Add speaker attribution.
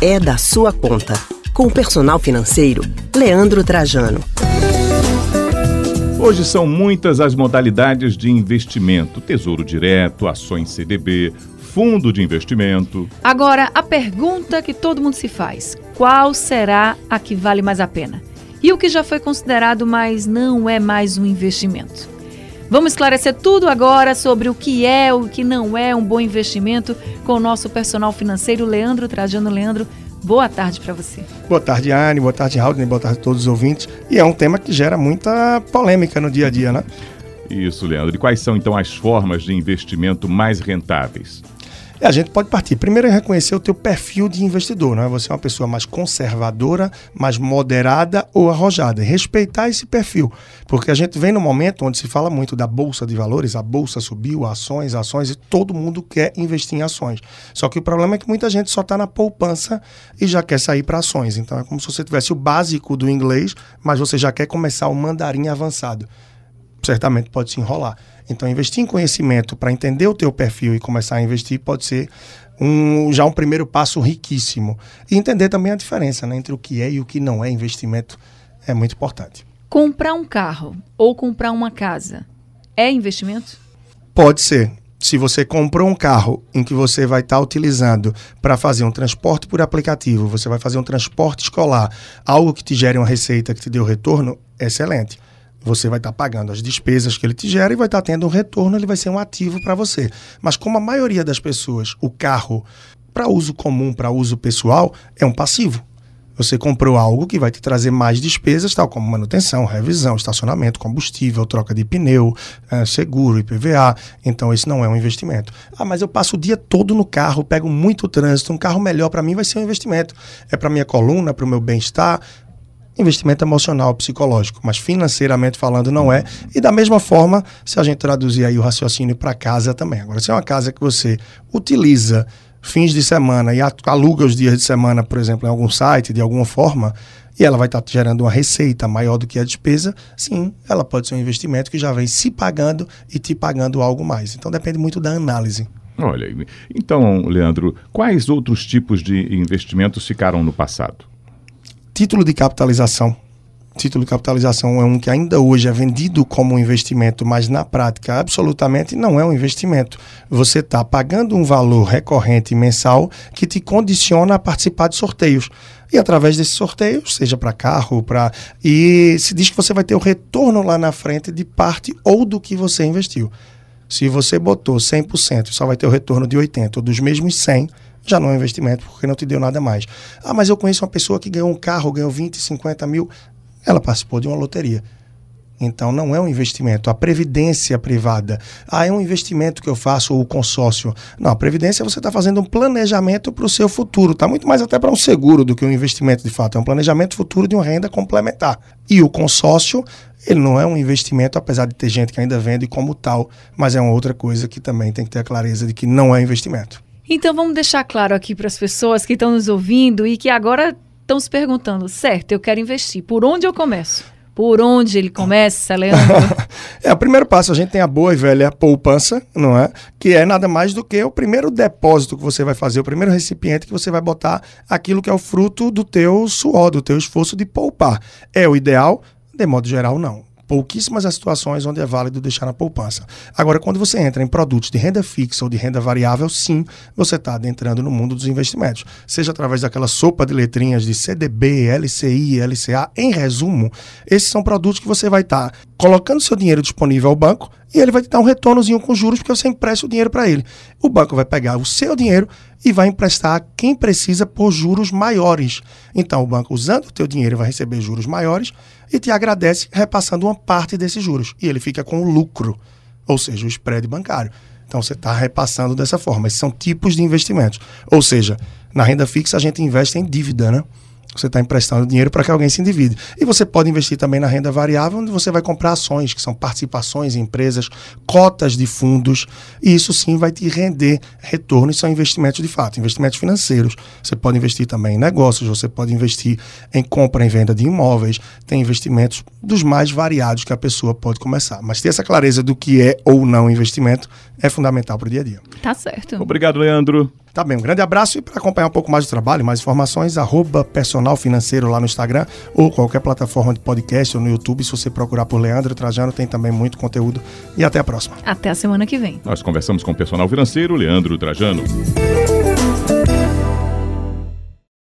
Speaker 1: é da sua conta. Com o personal financeiro, Leandro Trajano.
Speaker 2: Hoje são muitas as modalidades de investimento: tesouro direto, ações CDB, fundo de investimento.
Speaker 3: Agora, a pergunta que todo mundo se faz: qual será a que vale mais a pena? E o que já foi considerado, mas não é mais um investimento? Vamos esclarecer tudo agora sobre o que é, o que não é um bom investimento com o nosso personal financeiro, Leandro Trajano. Leandro, boa tarde para você.
Speaker 4: Boa tarde, Anne. Boa tarde, Raul. Boa tarde a todos os ouvintes. E é um tema que gera muita polêmica no dia a dia, né?
Speaker 2: Isso, Leandro. E quais são então as formas de investimento mais rentáveis?
Speaker 4: A gente pode partir. Primeiro é reconhecer o teu perfil de investidor, não é? Você é uma pessoa mais conservadora, mais moderada ou arrojada. Respeitar esse perfil, porque a gente vem no momento onde se fala muito da bolsa de valores, a bolsa subiu, ações, ações e todo mundo quer investir em ações. Só que o problema é que muita gente só está na poupança e já quer sair para ações. Então é como se você tivesse o básico do inglês, mas você já quer começar o mandarim avançado. Certamente pode se enrolar. Então, investir em conhecimento para entender o teu perfil e começar a investir pode ser um, já um primeiro passo riquíssimo. E entender também a diferença né, entre o que é e o que não é investimento é muito importante.
Speaker 3: Comprar um carro ou comprar uma casa é investimento?
Speaker 4: Pode ser. Se você comprou um carro em que você vai estar tá utilizando para fazer um transporte por aplicativo, você vai fazer um transporte escolar, algo que te gere uma receita que te dê o retorno, excelente você vai estar tá pagando as despesas que ele te gera e vai estar tá tendo um retorno, ele vai ser um ativo para você. Mas como a maioria das pessoas, o carro para uso comum, para uso pessoal, é um passivo. Você comprou algo que vai te trazer mais despesas, tal como manutenção, revisão, estacionamento, combustível, troca de pneu, é, seguro, IPVA. Então, esse não é um investimento. Ah, mas eu passo o dia todo no carro, pego muito trânsito. Um carro melhor para mim vai ser um investimento. É para minha coluna, para o meu bem-estar investimento emocional, psicológico, mas financeiramente falando não é. E da mesma forma, se a gente traduzir aí o raciocínio para casa também. Agora, se é uma casa que você utiliza fins de semana e aluga os dias de semana, por exemplo, em algum site, de alguma forma, e ela vai estar tá gerando uma receita maior do que a despesa, sim, ela pode ser um investimento que já vem se pagando e te pagando algo mais. Então depende muito da análise.
Speaker 2: Olha, então, Leandro, quais outros tipos de investimentos ficaram no passado?
Speaker 4: Título de capitalização. Título de capitalização é um que ainda hoje é vendido como um investimento, mas na prática absolutamente não é um investimento. Você está pagando um valor recorrente mensal que te condiciona a participar de sorteios. E através desses sorteios, seja para carro, para. E se diz que você vai ter o retorno lá na frente de parte ou do que você investiu. Se você botou 100% só vai ter o retorno de 80% ou dos mesmos 100%, já não é um investimento porque não te deu nada mais. Ah, mas eu conheço uma pessoa que ganhou um carro, ganhou 20, 50 mil. Ela participou de uma loteria. Então não é um investimento. A previdência privada, ah, é um investimento que eu faço, ou o consórcio. Não, a previdência você está fazendo um planejamento para o seu futuro. Está muito mais até para um seguro do que um investimento de fato. É um planejamento futuro de uma renda complementar. E o consórcio, ele não é um investimento, apesar de ter gente que ainda vende como tal, mas é uma outra coisa que também tem que ter a clareza de que não é investimento.
Speaker 3: Então vamos deixar claro aqui para as pessoas que estão nos ouvindo e que agora estão se perguntando, certo, eu quero investir, por onde eu começo? Por onde ele começa, Leandro?
Speaker 4: é, o primeiro passo, a gente tem a boa e velha poupança, não é? Que é nada mais do que o primeiro depósito que você vai fazer, o primeiro recipiente que você vai botar aquilo que é o fruto do teu suor, do teu esforço de poupar. É o ideal? De modo geral, não pouquíssimas as situações onde é válido deixar na poupança. Agora, quando você entra em produtos de renda fixa ou de renda variável, sim, você está adentrando no mundo dos investimentos. Seja através daquela sopa de letrinhas de CDB, LCI, LCA. Em resumo, esses são produtos que você vai estar tá colocando seu dinheiro disponível ao banco e ele vai te dar um retornozinho com juros porque você empresta o dinheiro para ele. O banco vai pegar o seu dinheiro e vai emprestar a quem precisa por juros maiores. Então, o banco, usando o teu dinheiro, vai receber juros maiores e te agradece repassando uma parte desses juros. E ele fica com o lucro, ou seja, o spread bancário. Então, você está repassando dessa forma. Esses são tipos de investimentos. Ou seja, na renda fixa a gente investe em dívida, né? Você está emprestando dinheiro para que alguém se endivide. E você pode investir também na renda variável, onde você vai comprar ações, que são participações em empresas, cotas de fundos, e isso sim vai te render retorno, e são investimentos de fato, investimentos financeiros. Você pode investir também em negócios, você pode investir em compra e venda de imóveis, tem investimentos dos mais variados que a pessoa pode começar. Mas ter essa clareza do que é ou não investimento é fundamental para o dia a dia.
Speaker 3: Tá certo.
Speaker 2: Obrigado, Leandro.
Speaker 4: Tá bem, um grande abraço e para acompanhar um pouco mais do trabalho, mais informações, arroba personal financeiro lá no Instagram ou qualquer plataforma de podcast ou no YouTube. Se você procurar por Leandro Trajano, tem também muito conteúdo. E até a próxima.
Speaker 3: Até a semana que vem.
Speaker 2: Nós conversamos com o personal financeiro Leandro Trajano.